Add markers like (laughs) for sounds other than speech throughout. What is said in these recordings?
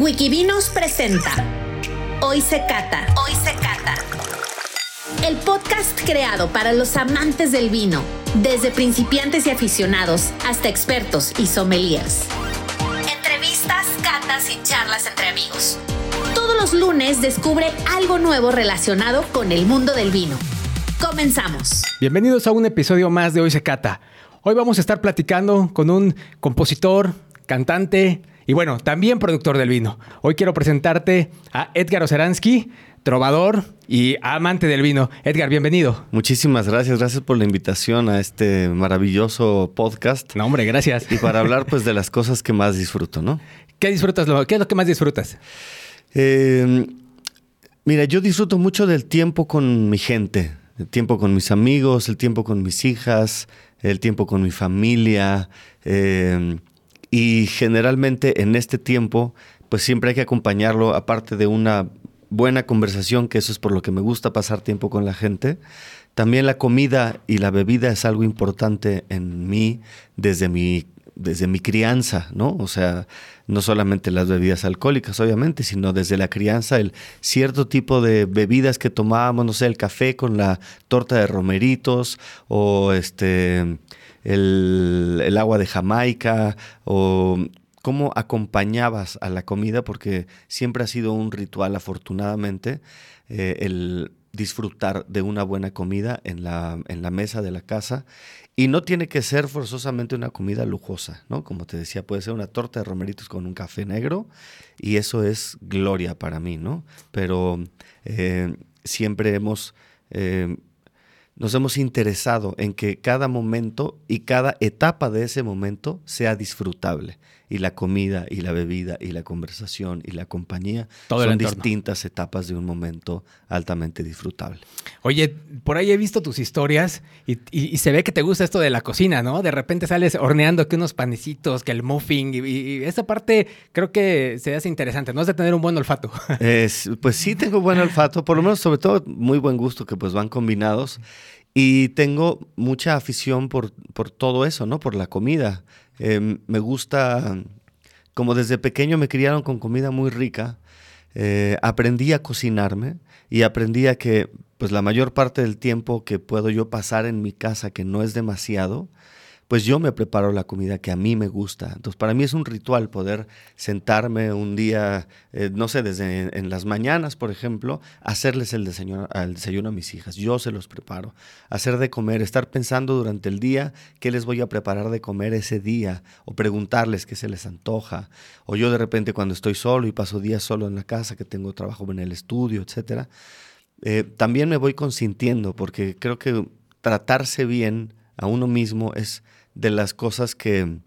Wikivinos presenta Hoy se cata. Hoy se cata. El podcast creado para los amantes del vino, desde principiantes y aficionados hasta expertos y sommeliers. Entrevistas, catas y charlas entre amigos. Todos los lunes descubre algo nuevo relacionado con el mundo del vino. Comenzamos. Bienvenidos a un episodio más de Hoy se cata. Hoy vamos a estar platicando con un compositor, cantante y bueno, también productor del vino. Hoy quiero presentarte a Edgar Oceransky, trovador y amante del vino. Edgar, bienvenido. Muchísimas gracias, gracias por la invitación a este maravilloso podcast. No, hombre, gracias. Y para hablar pues de las cosas que más disfruto, ¿no? ¿Qué disfrutas? ¿Qué es lo que más disfrutas? Eh, mira, yo disfruto mucho del tiempo con mi gente, el tiempo con mis amigos, el tiempo con mis hijas, el tiempo con mi familia. Eh, y generalmente en este tiempo, pues siempre hay que acompañarlo, aparte de una buena conversación, que eso es por lo que me gusta pasar tiempo con la gente. También la comida y la bebida es algo importante en mí desde mi, desde mi crianza, ¿no? O sea, no solamente las bebidas alcohólicas, obviamente, sino desde la crianza, el cierto tipo de bebidas que tomábamos, no sé, el café con la torta de romeritos o este el, agua de Jamaica o cómo acompañabas a la comida, porque siempre ha sido un ritual, afortunadamente, eh, el disfrutar de una buena comida en la, en la mesa de la casa. Y no tiene que ser forzosamente una comida lujosa, ¿no? Como te decía, puede ser una torta de romeritos con un café negro y eso es gloria para mí, ¿no? Pero eh, siempre hemos eh, nos hemos interesado en que cada momento y cada etapa de ese momento sea disfrutable y la comida y la bebida y la conversación y la compañía son distintas etapas de un momento altamente disfrutable. Oye, por ahí he visto tus historias y, se ve que te gusta esto de la cocina, ¿no? De repente sales horneando que unos panecitos, que el muffin y, esa parte creo que se hace interesante, ¿no? Es de tener un buen olfato. pues sí tengo buen olfato, por lo menos sobre todo muy buen gusto que pues van combinados. Y tengo mucha afición por, por todo eso, ¿no? Por la comida. Em, me gusta, como desde pequeño me criaron con comida muy rica, eh, aprendí a cocinarme y aprendí a que pues la mayor parte del tiempo que puedo yo pasar en mi casa, que no es demasiado, pues yo me preparo la comida que a mí me gusta. Entonces, para mí es un ritual poder sentarme un día, eh, no sé, desde en, las mañanas, por ejemplo, hacerles el desayuno, desayuno a mis hijas. Yo se los preparo. Hacer de comer, estar pensando durante el día qué les voy a preparar de comer ese día, o preguntarles qué se les antoja. O yo de repente cuando estoy solo y paso días solo en la casa, que tengo trabajo en el estudio, etcétera, eh, también me voy consintiendo, porque creo que tratarse bien a uno mismo es de las cosas que,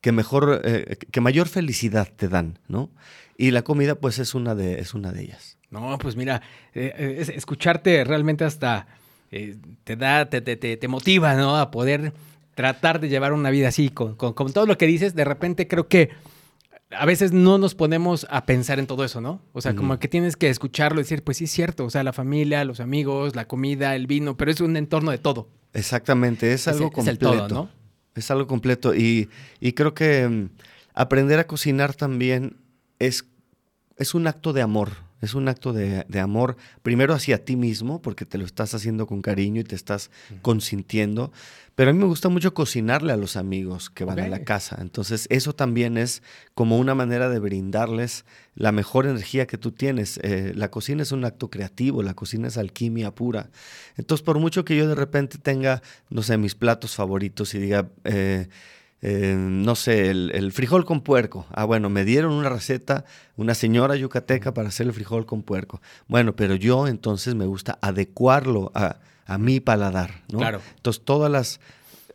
que mejor, eh, que mayor felicidad te dan, ¿no? Y la comida, pues, es una de, es una de ellas. No, pues mira, eh, eh, escucharte realmente hasta te da, te, te, te, motiva, ¿no? A poder tratar de llevar una vida así, con, con, todo lo que dices, de repente creo que a veces no nos ponemos a pensar en todo eso, ¿no? O sea, como que tienes que escucharlo y decir, pues sí es cierto, o sea, la familia, los amigos, la comida, el vino, pero es un entorno de todo. Exactamente, es algo completo. Es, ¿no? es algo completo. Y, y creo que mm, aprender a cocinar también es, es un acto de amor. Es un acto de, amor, primero hacia ti mismo, porque te lo estás haciendo con cariño y te estás consintiendo. Pero a mí me gusta mucho cocinarle a los amigos que van a la casa. Entonces, eso también es como una manera de brindarles la mejor energía que tú tienes. Eh, la cocina es un acto creativo, la cocina es alquimia pura. Entonces, por mucho que yo de repente tenga, no sé, mis platos favoritos y diga, eh, eh, no sé, el, frijol con puerco. Ah, bueno, me dieron una receta, una señora yucateca para hacer el frijol con puerco. Bueno, pero yo entonces me gusta adecuarlo a, a mi paladar, ¿no? Claro. Entonces todas las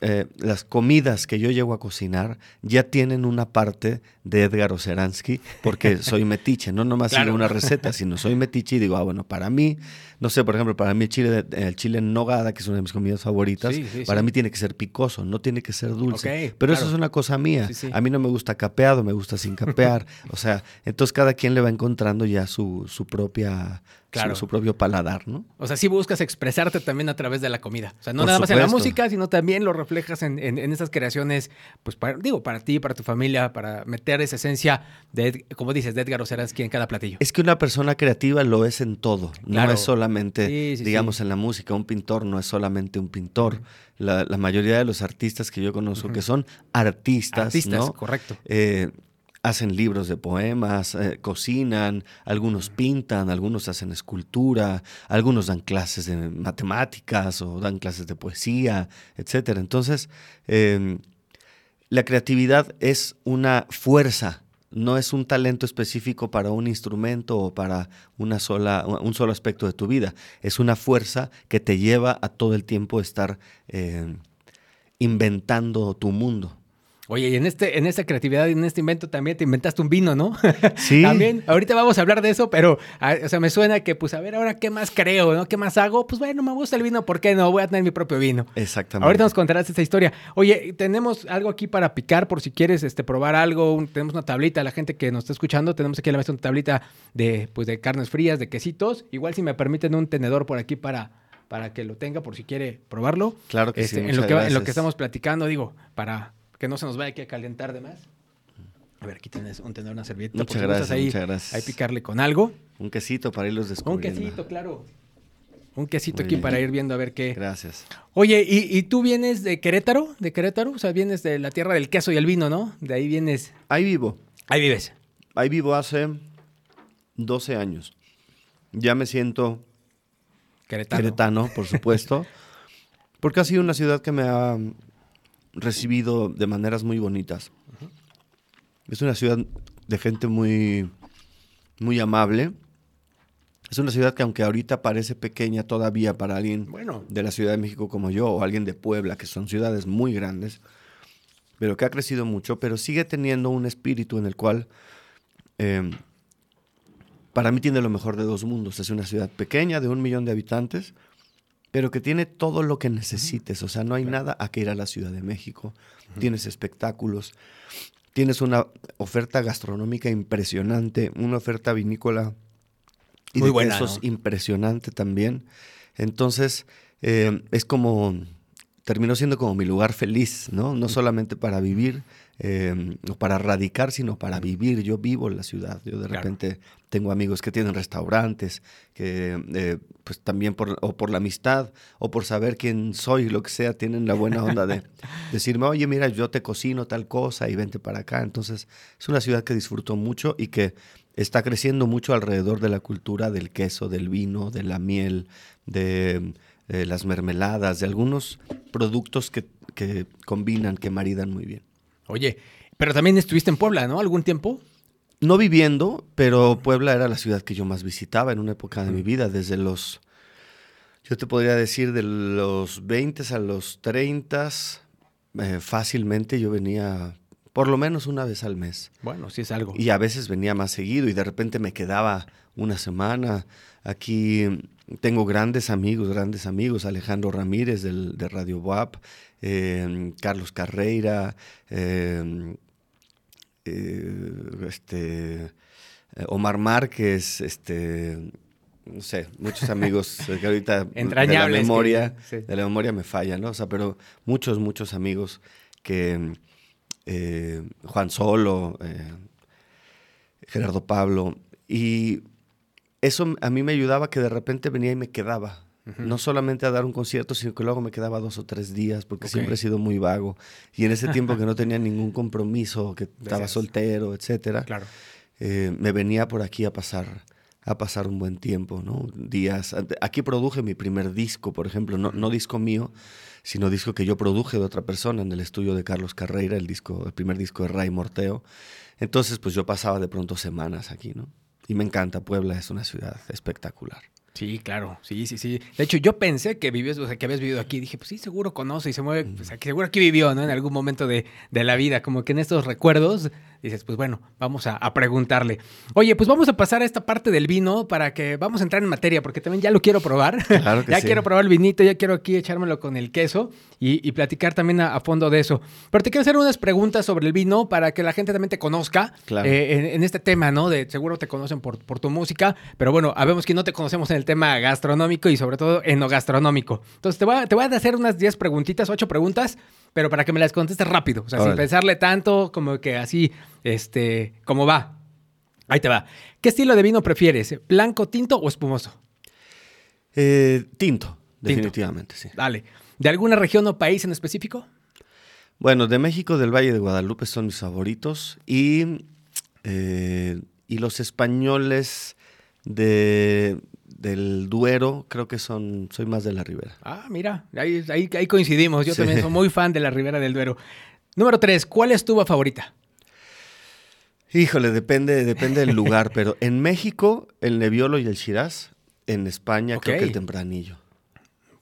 eh, las comidas que yo llego a cocinar ya tienen una parte de Edgar Oceransky, porque (laughs) soy metiche, no nomás sigo una receta, sino soy metiche y digo, ah, bueno, para mí, no sé, por ejemplo, para mí el chile, el chile en nogada, que es una de mis comidas favoritas, para mí tiene que ser picoso, no tiene que ser dulce. Pero eso es una cosa mía. A mí no me gusta capeado, me gusta sin capear. (laughs) o sea, entonces cada quien le va encontrando ya su, su propia su, su propio paladar, ¿no? O sea, sí buscas expresarte también a través de la comida. O sea, no Por nada más en la música, sino también lo reflejas en, en- en esas creaciones, pues para, digo, para ti, para tu familia, para meter esa esencia de, como dices, de Edgar Oceransky en cada platillo. Es que una persona creativa lo es en todo, Claro. no es solamente, Sí, sí, digamos, sí. en la música, un pintor no es solamente un pintor. la, la mayoría de los artistas que yo conozco que son artistas, Artistas, ¿no? correcto. Eh, hacen libros de poemas, eh, cocinan, algunos pintan, algunos hacen escultura, algunos dan clases de matemáticas o dan clases de poesía, etcétera. Entonces, eh, la creatividad es una fuerza, no es un talento específico para un instrumento o para una sola, un solo aspecto de tu vida. Es una fuerza que te lleva a todo el tiempo estar eh, inventando tu mundo. Oye, y en, este, en esta creatividad y en este invento también te inventaste un vino, ¿no? (laughs) Sí. también, ahorita vamos a hablar de eso, pero, ah, o sea, me suena que, pues, a ver, ahora, ¿qué más creo, no? ¿Qué más hago? Pues, bueno, me gusta el vino, ¿por qué no? Voy a tener mi propio vino. Exactamente. Ahorita nos contarás esta historia. Oye, tenemos algo aquí para picar por si quieres este, probar algo. Un- tenemos una tablita, la gente que nos está escuchando, tenemos aquí a la mesa una tablita de, pues, de carnes frías, de quesitos. Igual si me permiten un tenedor por aquí para, para que lo tenga, por si quiere probarlo. Claro que sí, Este, en, lo en que estamos platicando, digo, para que no se nos vaya aquí a calentar de más. A ver, aquí tienes un tenedor, una servilleta. Muchas gracias, ahí, muchas gracias. ahí picarle con algo. Un quesito para irlos Un descubriendo. quesito, claro. Un quesito Muy aquí bien. para ir viendo a ver qué, Gracias. Oye, ¿y, y tú vienes de Querétaro? ¿De Querétaro? O sea, vienes de la tierra del queso y el vino, ¿no? De ahí vienes. Ahí vivo. Ahí vives. Ahí vivo hace 12 años. Ya me siento Querétaro. queretano, por supuesto, (laughs) porque ha sido una ciudad que me ha recibido de maneras muy bonitas. Es una ciudad de gente muy, muy amable. Es una ciudad que aunque ahorita parece pequeña todavía para alguien Bueno. de la Ciudad de México como yo o alguien de Puebla, que son ciudades muy grandes, pero que ha crecido mucho, pero sigue teniendo un espíritu en el cual eh, para mí tiene lo mejor de dos mundos. Es una ciudad pequeña de un millón de habitantes, pero que tiene todo lo que necesites. O sea, no hay nada a que ir a la Ciudad de México. Tienes espectáculos, tienes una oferta gastronómica impresionante, una oferta vinícola y Muy de buena, quesos ¿no? impresionante también. Entonces, eh, es como, terminó siendo como mi lugar feliz, ¿no? No solamente para vivir eh, o para radicar, sino para vivir. Yo vivo en la ciudad. Yo de Claro. repente tengo amigos que tienen restaurantes, que eh, pues también por, o por la amistad o por saber quién soy, lo que sea, tienen la buena onda de (laughs) decirme, oye, mira, yo te cocino tal cosa y vente para acá. Entonces, es una ciudad que disfruto mucho y que está creciendo mucho alrededor de la cultura del queso, del vino, de la miel, de eh, las mermeladas, de algunos productos que, que combinan, que maridan muy bien. Oye, pero también estuviste en Puebla, ¿no? ¿Algún tiempo? No viviendo, pero Puebla era la ciudad que yo más visitaba en una época de mi vida, desde los, yo te podría decir, de los 20 a los 30, eh, fácilmente yo venía por lo menos una vez al mes. Bueno, sí es algo. Y a veces venía más seguido y de repente me quedaba una semana. Aquí tengo grandes amigos, grandes amigos. Alejandro Ramírez del, de Radio WAP, eh, Carlos Carreira, eh, eh, este, Omar Márquez, este, no sé, muchos amigos (laughs) eh, que ahorita de la que- memoria, sí. de la memoria me falla, ¿no? O sea, pero muchos, muchos amigos que eh, Juan Solo, Gerardo Pablo, y eso a mí me ayudaba que de repente venía y me quedaba. No solamente a dar un concierto, sino que luego me quedaba dos o tres días, porque siempre he sido muy vago. Y en ese tiempo que no tenía ningún compromiso, que estaba Decías. soltero, etcétera, Claro. eh, me venía por aquí a pasar a pasar un buen tiempo, ¿no? Días. Aquí produje mi primer disco, por ejemplo, no, no disco mío, sino disco que yo produje de otra persona en el estudio de Carlos Carreira, el disco, el primer disco de Ray Morteo. Entonces, pues yo pasaba de pronto semanas aquí, ¿no? Y me encanta, Puebla es una ciudad espectacular. Sí, claro, sí, sí, sí. De hecho, yo pensé que vivías, o sea, que habías vivido aquí. Dije, pues sí, seguro conoce y se mueve, pues aquí, seguro aquí vivió, ¿no? En algún momento de, de la vida, como que en estos recuerdos dices, pues bueno, vamos a, a, preguntarle. Oye, pues vamos a pasar a esta parte del vino para que vamos a entrar en materia, porque también ya lo quiero probar. Claro (laughs) que ya sí. quiero probar el vinito, ya quiero aquí echármelo con el queso y, y platicar también a, a, fondo de eso. Pero te quiero hacer unas preguntas sobre el vino para que la gente también te conozca claro. eh, en, en, este tema, ¿no? De seguro te conocen por, por tu música, pero bueno, habemos que no te conocemos en el tema gastronómico y sobre todo enogastronómico. Entonces te voy a, te voy a hacer unas 10 preguntitas, 8 preguntas, pero para que me las contestes rápido, o sea, Órale. sin pensarle tanto, como que así, este, como va. Ahí te va. ¿Qué estilo de vino prefieres? ¿Blanco, tinto o espumoso? Eh, tinto, definitivamente, tinto. sí. Dale. ¿De alguna región o país en específico? Bueno, de México, del Valle de Guadalupe son mis favoritos. Y, eh, y los españoles de, del Duero, creo que son, soy más de la Ribera. Ah, mira, ahí, ahí, ahí coincidimos. Yo sí. también soy muy fan de la Ribera del Duero. Número tres, ¿cuál es tu favorita? Híjole, depende, depende del lugar, pero en México, el Nebbiolo y el Shiraz. En España, okay. creo que el Tempranillo.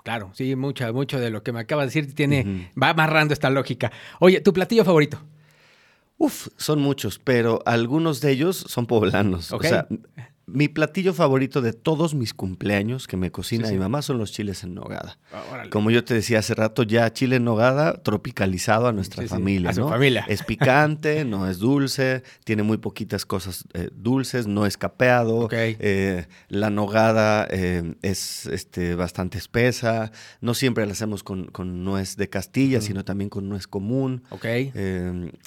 Claro, sí, mucho, mucho de lo que me acabas de decir tiene, uh -huh. va amarrando esta lógica. Oye, ¿tu platillo favorito? Uf, son muchos, pero algunos de ellos son poblanos. Okay. O sea, mi platillo favorito de todos mis cumpleaños que me cocina sí, sí. mi mamá son los chiles en nogada. Oh, Como yo te decía hace rato, ya chile en nogada tropicalizado a nuestra sí, familia. A su familia. Es picante, no es dulce, tiene muy poquitas cosas eh, dulces, no es capeado. Okay. Eh, la nogada eh, es este, bastante espesa. No siempre la hacemos con, con nuez de Castilla, mm. sino también con nuez común. Okay.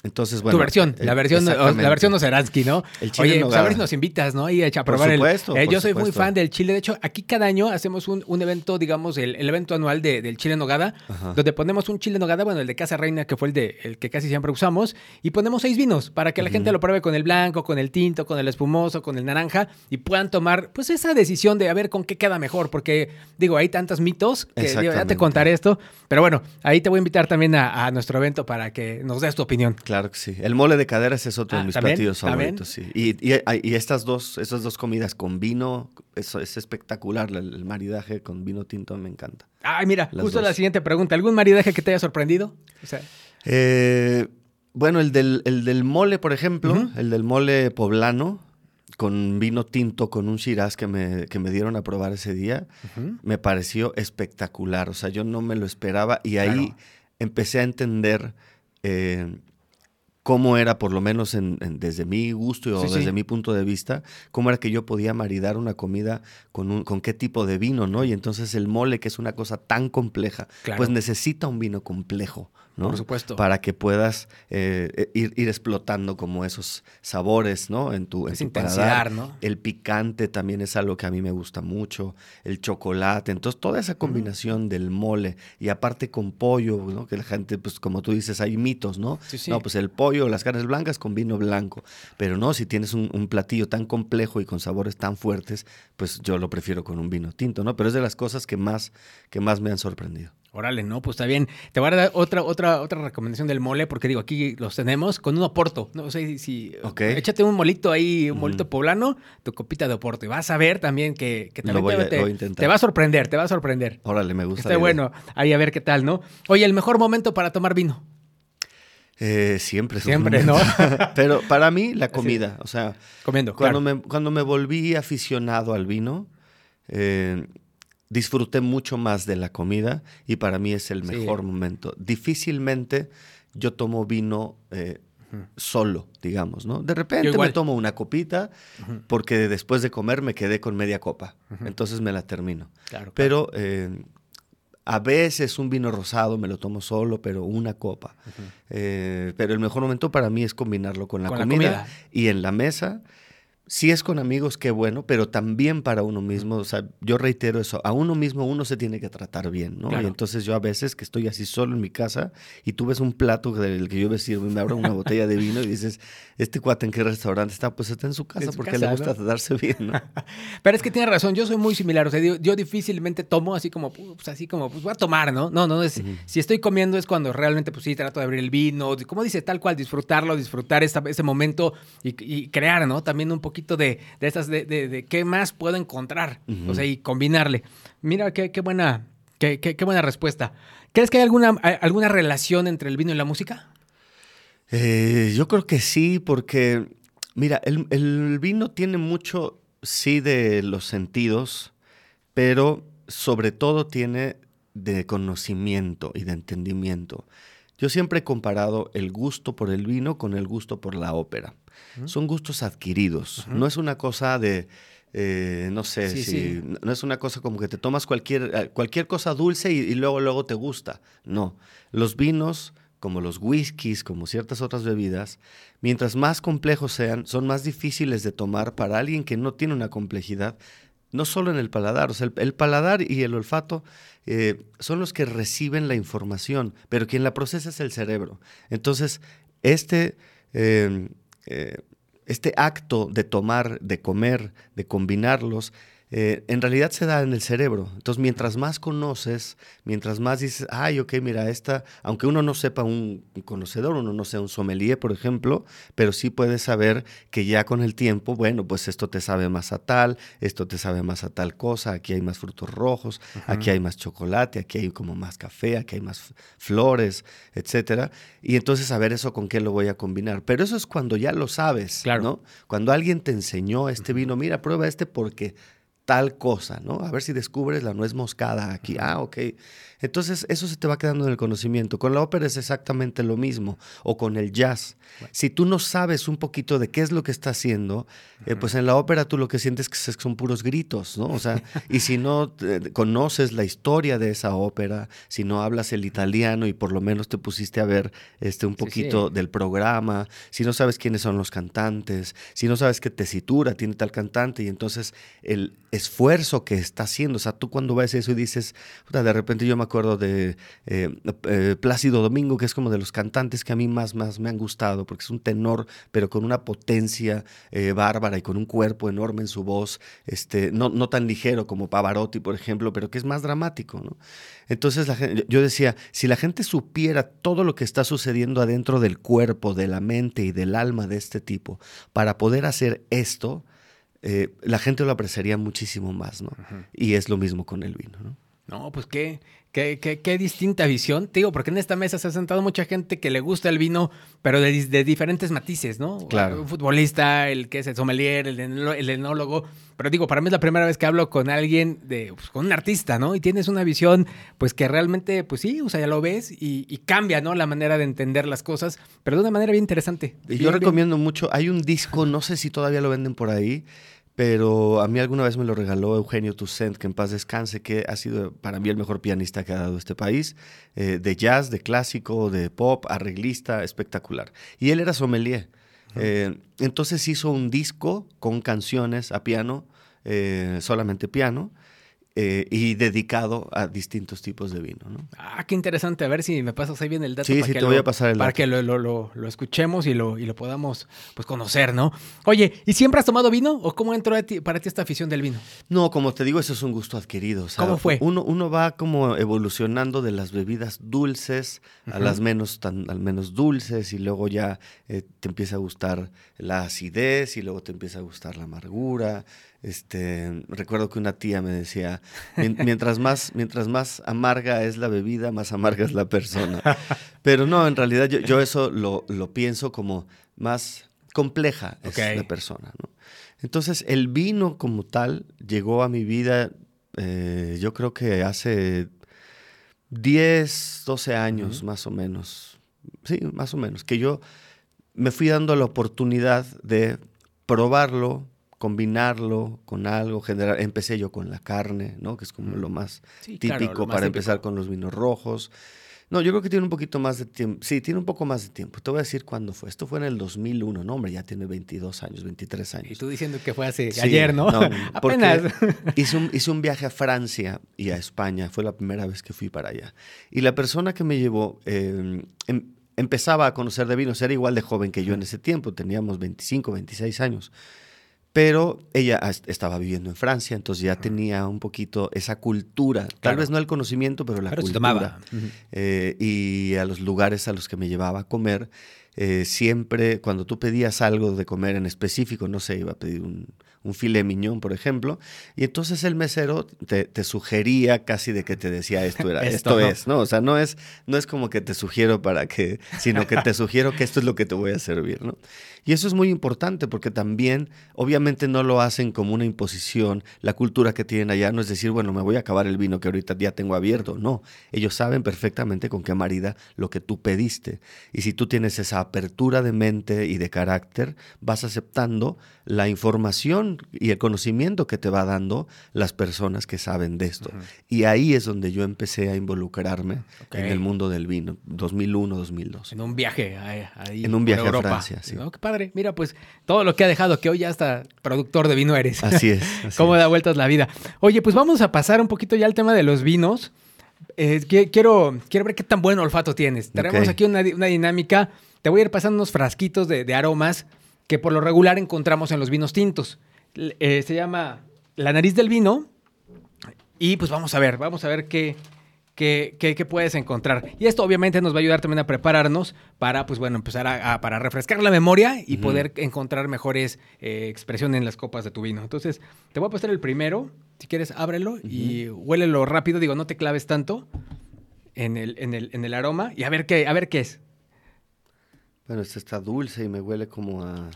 entonces, bueno. Tu versión, la versión, la versión ¿no? El chile Oye, en pues a ver si nos invitas, ¿no? Y a probar por supuesto, el, eh, por yo soy supuesto. muy fan del chile. De hecho, aquí cada año hacemos un, un evento, digamos, el, el, evento anual de, del chile nogada, donde ponemos un chile nogada, bueno, el de Casa Reina, que fue el, de, el que casi siempre usamos, y ponemos seis vinos para que la uh -huh. gente lo pruebe con el blanco, con el tinto, con el espumoso, con el naranja, y puedan tomar, pues, esa decisión de a ver con qué queda mejor, porque, digo, hay tantos mitos que digo, ya te contaré esto, pero bueno, ahí te voy a invitar también a, a, nuestro evento para que nos des tu opinión. Claro que sí. El mole de caderas es otro ah, de mis ¿también? platillos ¿también? favoritos, sí. Y, y, y estas dos, esas dos comidas con vino, eso es espectacular. El, el, maridaje con vino tinto me encanta. Ay, mira, Las justo dos. la siguiente pregunta. ¿Algún maridaje que te haya sorprendido? O sea... eh, bueno, el del, el del, mole, por ejemplo, uh -huh. el del mole poblano, con vino tinto, con un shiraz que me, que me dieron a probar ese día, uh -huh. me pareció espectacular. O sea, yo no me lo esperaba y ahí claro. empecé a entender eh, cómo era, por lo menos en, en, desde mi gusto o sí, desde sí. mi punto de vista, cómo era que yo podía maridar una comida con, un, con qué tipo de vino, ¿no? Y entonces el mole, que es una cosa tan compleja, claro. pues necesita un vino complejo, ¿no? Por supuesto. Para que puedas eh, ir, ir, explotando como esos sabores, ¿no? En tu, en tu paladar. ¿no? El picante también es algo que a mí me gusta mucho, el chocolate, entonces toda esa combinación del mole y aparte con pollo, ¿no? Que la gente, pues como tú dices, hay mitos, ¿no? Sí, sí. No, pues el pollo las carnes blancas con vino blanco. Pero no, si tienes un, un, platillo tan complejo y con sabores tan fuertes, pues yo lo prefiero con un vino tinto, ¿no? Pero es de las cosas que más, que más me han sorprendido. Órale, no, pues está bien. Te voy a dar otra, otra, otra recomendación del mole, porque digo, aquí los tenemos con un oporto. No sé si, si okay. échate un molito ahí, un molito mm. poblano, tu copita de oporto. Y vas a ver también que, que también voy te, a, te, te, va a sorprender, te va a sorprender. Órale, me gusta. Está bueno. Ahí a ver qué tal, ¿no? Oye, el mejor momento para tomar vino. Eh, siempre. Siempre, ¿no? (laughs) Pero para mí, la comida. O sea, comiendo. Cuando, claro. me, cuando me volví aficionado al vino, eh, disfruté mucho más de la comida y para mí es el mejor sí. momento. Difícilmente yo tomo vino eh, uh -huh. solo, digamos, ¿no? De repente me tomo una copita uh -huh. porque después de comer me quedé con media copa. Uh -huh. Entonces me la termino. Claro, Pero eh, a veces un vino rosado me lo tomo solo, pero una copa. Eh, pero el mejor momento para mí es combinarlo con la, con comida, la comida, y en la mesa. Si es con amigos, qué bueno, pero también para uno mismo. O sea, yo reitero eso, a uno mismo uno se tiene que tratar bien, ¿no? Claro. Y entonces yo a veces que estoy así solo en mi casa y tú ves un plato del que yo me sirvo y me abro una botella de vino y dices, ¿este cuate en qué restaurante está? Pues está en su casa en su porque casa, le gusta ¿no? tratarse bien, ¿no? (laughs) pero es que tiene razón, yo soy muy similar. O sea, yo, yo difícilmente tomo así como, pues así como, pues voy a tomar, ¿no? No, no, es, uh -huh. si estoy comiendo es cuando realmente, pues sí, trato de abrir el vino, como dice, tal cual, disfrutarlo, disfrutar esta, ese momento y, y, crear, ¿no? También un poquito de, de de, de, de, qué más puedo encontrar, uh -huh. o sea, y combinarle. Mira, qué, qué buena, qué, qué, qué, buena respuesta. ¿Crees que hay alguna, alguna relación entre el vino y la música? Eh, yo creo que sí, porque, mira, el, el vino tiene mucho, sí, de los sentidos, pero sobre todo tiene de conocimiento y de entendimiento. Yo siempre he comparado el gusto por el vino con el gusto por la ópera. Son gustos adquiridos. No es una cosa de, eh, no sé, si, no es una cosa como que te tomas cualquier, eh, cualquier cosa dulce y, y, luego, luego te gusta. No. Los vinos, como los whiskies, como ciertas otras bebidas, mientras más complejos sean, son más difíciles de tomar para alguien que no tiene una complejidad no solo en el paladar, o sea, el, paladar y el olfato eh, son los que reciben la información, pero quien la procesa es el cerebro. Entonces, este, eh, eh, este acto de tomar, de comer, de combinarlos, eh, en realidad se da en el cerebro. Entonces, mientras más conoces, mientras más dices, ay, ok, mira, esta, aunque uno no sepa un, conocedor, uno no sea un sommelier, por ejemplo, pero sí puedes saber que ya con el tiempo, bueno, pues esto te sabe más a tal, esto te sabe más a tal cosa, aquí hay más frutos rojos, aquí hay más chocolate, aquí hay como más café, aquí hay más flores, etcétera. Y entonces saber eso con qué lo voy a combinar. Pero eso es cuando ya lo sabes, claro. ¿no? Cuando alguien te enseñó este vino, mira, prueba este porque tal cosa, ¿no? A ver si descubres la nuez moscada aquí. Ah, ok. Entonces, eso se te va quedando en el conocimiento. Con la ópera es exactamente lo mismo, o con el jazz. Si tú no sabes un poquito de qué es lo que está haciendo, eh, pues en la ópera tú lo que sientes que son puros gritos, ¿no? O sea, (laughs) y si no eh, conoces la historia de esa ópera, si no hablas el italiano y por lo menos te pusiste a ver este, un poquito sí, sí. del programa, si no sabes quiénes son los cantantes, si no sabes qué tesitura tiene tal cantante, y entonces el esfuerzo que está haciendo, o sea, tú cuando ves eso y dices, de repente yo me acuerdo de eh, eh, Plácido Domingo, que es como de los cantantes que a mí más, más me han gustado, porque es un tenor, pero con una potencia eh, bárbara y con un cuerpo enorme en su voz, este, no, no tan ligero como Pavarotti, por ejemplo, pero que es más dramático. Entonces yo decía, si la gente supiera todo lo que está sucediendo adentro del cuerpo, de la mente y del alma de este tipo, para poder hacer esto, eh, la gente lo apreciaría muchísimo más, ¿no? Uh -huh. Y es lo mismo con el vino, ¿no? No, pues qué, qué, qué, qué, distinta visión. Te digo, porque en esta mesa se ha sentado mucha gente que le gusta el vino, pero de, de diferentes matices, ¿no? Claro. Un futbolista, el que es el sommelier, el, el enólogo. Pero digo, para mí es la primera vez que hablo con alguien, de, pues, con un artista, ¿no? Y tienes una visión, pues que realmente, pues sí, o sea, ya lo ves y, y cambia, ¿no? La manera de entender las cosas, pero de una manera bien interesante. Y bien, yo recomiendo bien. mucho, hay un disco, no sé si todavía lo venden por ahí, pero a mí alguna vez me lo regaló Eugenio Toussaint, que en paz descanse, que ha sido para mí el mejor pianista que ha dado este país, eh, de jazz, de clásico, de pop, arreglista, espectacular. Y él era sommelier. Uh -huh. eh, entonces hizo un disco con canciones a piano, eh, solamente piano, eh, y dedicado a distintos tipos de vino. ¿no? Ah, qué interesante. A ver si me pasas ahí bien el dato. Sí, para sí, que te lo, voy a pasar el Para dato. que lo, lo, escuchemos y lo, y lo podamos pues, conocer, ¿no? Oye, ¿y siempre has tomado vino? ¿O cómo entró ti, para ti esta afición del vino? No, como te digo, eso es un gusto adquirido. O sea, ¿Cómo fue? Uno, uno va como evolucionando de las bebidas dulces uh -huh. a las menos, tan, al menos dulces y luego ya eh, te empieza a gustar la acidez y luego te empieza a gustar la amargura. Este, recuerdo que una tía me decía, mientras más, mientras más amarga es la bebida, más amarga es la persona. (laughs) Pero no, en realidad yo, yo eso lo, lo, pienso como más compleja es okay. la persona. ¿no? Entonces el vino como tal llegó a mi vida, eh, yo creo que hace 10, 12 años uh -huh. más o menos. Sí, más o menos. Que yo me fui dando la oportunidad de probarlo, combinarlo con algo, general. Empecé yo con la carne, ¿no? Que es como lo más sí, típico claro, lo más para típico. empezar con los vinos rojos. No, yo creo que tiene un poquito más de tiempo. Sí, tiene un poco más de tiempo. Te voy a decir cuándo fue. Esto fue en el 2001. No, hombre, ya tiene 22 años, 23 años. Y tú diciendo que fue hace sí, ayer, ¿no? no (laughs) Apenas. Hice un, hice un viaje a Francia y a España. Fue la primera vez que fui para allá. Y la persona que me llevó eh, em, empezaba a conocer de vinos. Era igual de joven que yo en ese tiempo. Teníamos 25, 26 años pero ella estaba viviendo en Francia, entonces ya tenía un poquito esa cultura, tal vez no el conocimiento, pero la pero cultura. Uh -huh. eh, y a los lugares a los que me llevaba a comer, eh, siempre, cuando tú pedías algo de comer en específico, no sé, iba a pedir un, un filet miñón, por ejemplo, y entonces el mesero te, sugería casi de que te decía esto era, (laughs) esto, es, ¿no? O sea, no es, no es como que te sugiero para que, sino que te sugiero que esto es lo que te voy a servir, ¿no? Y eso es muy importante porque también, obviamente no lo hacen como una imposición, la cultura que tienen allá no es decir, bueno, me voy a acabar el vino que ahorita ya tengo abierto, no, ellos saben perfectamente con qué marida lo que tú pediste. Y si tú tienes esa apertura de mente y de carácter, vas aceptando la información y el conocimiento que te va dando las personas que saben de esto. Y ahí es donde yo empecé a involucrarme en el mundo del vino, 2001, 2002. En un viaje ahí. En un viaje a Francia, sí. qué padre. Mira, pues todo lo que ha dejado, que hoy ya hasta productor de vino eres. Así es. (laughs) Cómo da vueltas la vida. Oye, pues vamos a pasar un poquito ya al tema de los vinos. Eh, quiero, quiero ver qué tan buen olfato tienes. Tenemos aquí una, dinámica. Te voy a ir pasando unos frasquitos de aromas que por lo regular encontramos en los vinos tintos. Eh, se llama La nariz del vino. Y pues vamos a ver, vamos a ver qué, qué, qué, puedes encontrar. Y esto obviamente nos va a ayudar también a prepararnos para, pues bueno, empezar a, para refrescar la memoria y poder encontrar mejores eh, expresiones en las copas de tu vino. Entonces, te voy a pasar el primero. Si quieres, ábrelo y huélelo rápido. Digo, no te claves tanto en el, en el, en el aroma y a ver qué, a ver qué es. Bueno, este está dulce y me huele como a...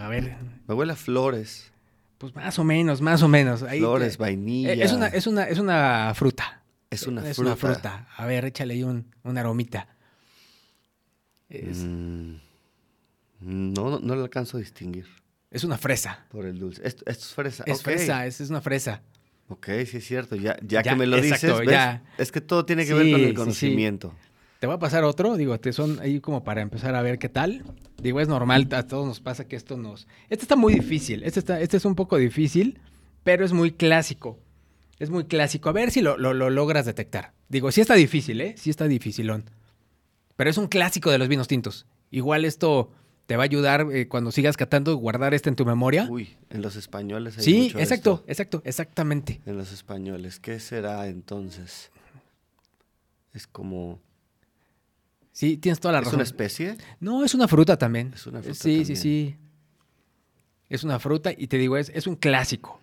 A ver. Me huele a flores. Pues más o menos, más o menos. flores, vainilla. Es una, es una, es una fruta. Es una es fruta. una fruta. A ver, échale ahí un, una aromita. Mm, no, no, lo alcanzo a distinguir. Es una fresa. Por el dulce. Esto, es fresa. Es fresa, es, es, una fresa. Ok, sí es cierto. Ya, ya, que me lo dices, es que todo tiene que ver con el conocimiento. Te voy a pasar otro, digo, te son ahí como para empezar a ver qué tal. Digo, es normal, a todos nos pasa que esto nos... Este está muy difícil, este, está, este es un poco difícil, pero es muy clásico. Es muy clásico. A ver si lo, logras detectar. Digo, sí está difícil, ¿eh? Sí está dificilón. Pero es un clásico de los vinos tintos. Igual esto te va a ayudar eh, cuando sigas catando, guardar este en tu memoria. Uy, en los españoles hay Sí, exacto, exacto, exactamente. En los españoles. ¿Qué será entonces? Es como Sí, tienes toda la razón. ¿Es una especie? No, es una fruta también. Es una fruta. Sí, sí, sí. Es una fruta y te digo, es, es un clásico.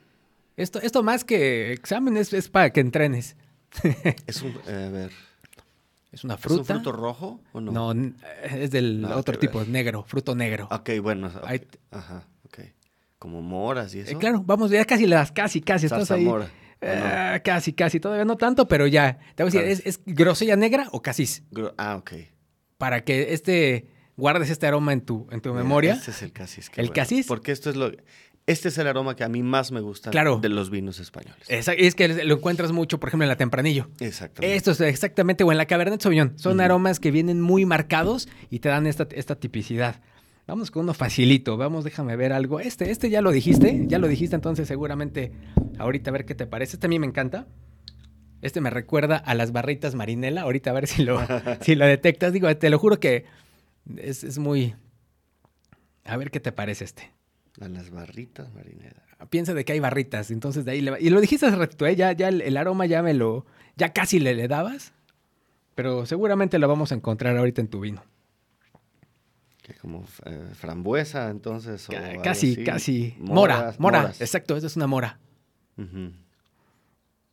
Esto, esto más que examen es, para que entrenes. (laughs) es un. Eh, a ver. Es una fruta. ¿Es un fruto rojo o no? No, es del otro tipo, negro, fruto negro. Ok, bueno. Ajá, ok. Como moras y eso. Eh, claro, vamos, ya casi las, casi, casi. Estás ahí. Mora. Eh, casi, casi. Todavía no tanto, pero ya. Te voy a decir, ¿es, ¿es, grosella negra o casis? ah, ok para que este guardes este aroma en tu, en tu memoria. Este es el casis. El casis. Porque esto es lo... Este es el aroma que a mí más me gusta de los vinos españoles. es que lo encuentras mucho, por ejemplo, en la Tempranillo. Exactamente. Esto es exactamente, o en la Cabernet Sauvignon. Son aromas que vienen muy marcados y te dan esta, esta tipicidad. Vamos con uno facilito. Vamos, déjame ver algo. Este, este ya lo dijiste. Ya lo dijiste, entonces seguramente ahorita a ver qué te parece. Este a mí me encanta. Este me recuerda a las barritas marinela. Ahorita a ver si lo, (laughs) si lo detectas. Digo, te lo juro que es, muy... A ver qué te parece este. A las barritas marinela. Piensa de que hay barritas, entonces de ahí le va. Y lo dijiste hace rato, ¿eh? Ya, ya el, aroma ya me lo... Ya casi le, le dabas. Pero seguramente lo vamos a encontrar ahorita en tu vino. Que como eh, frambuesa, entonces. casi, casi. mora, mora. Exacto, esa es una mora.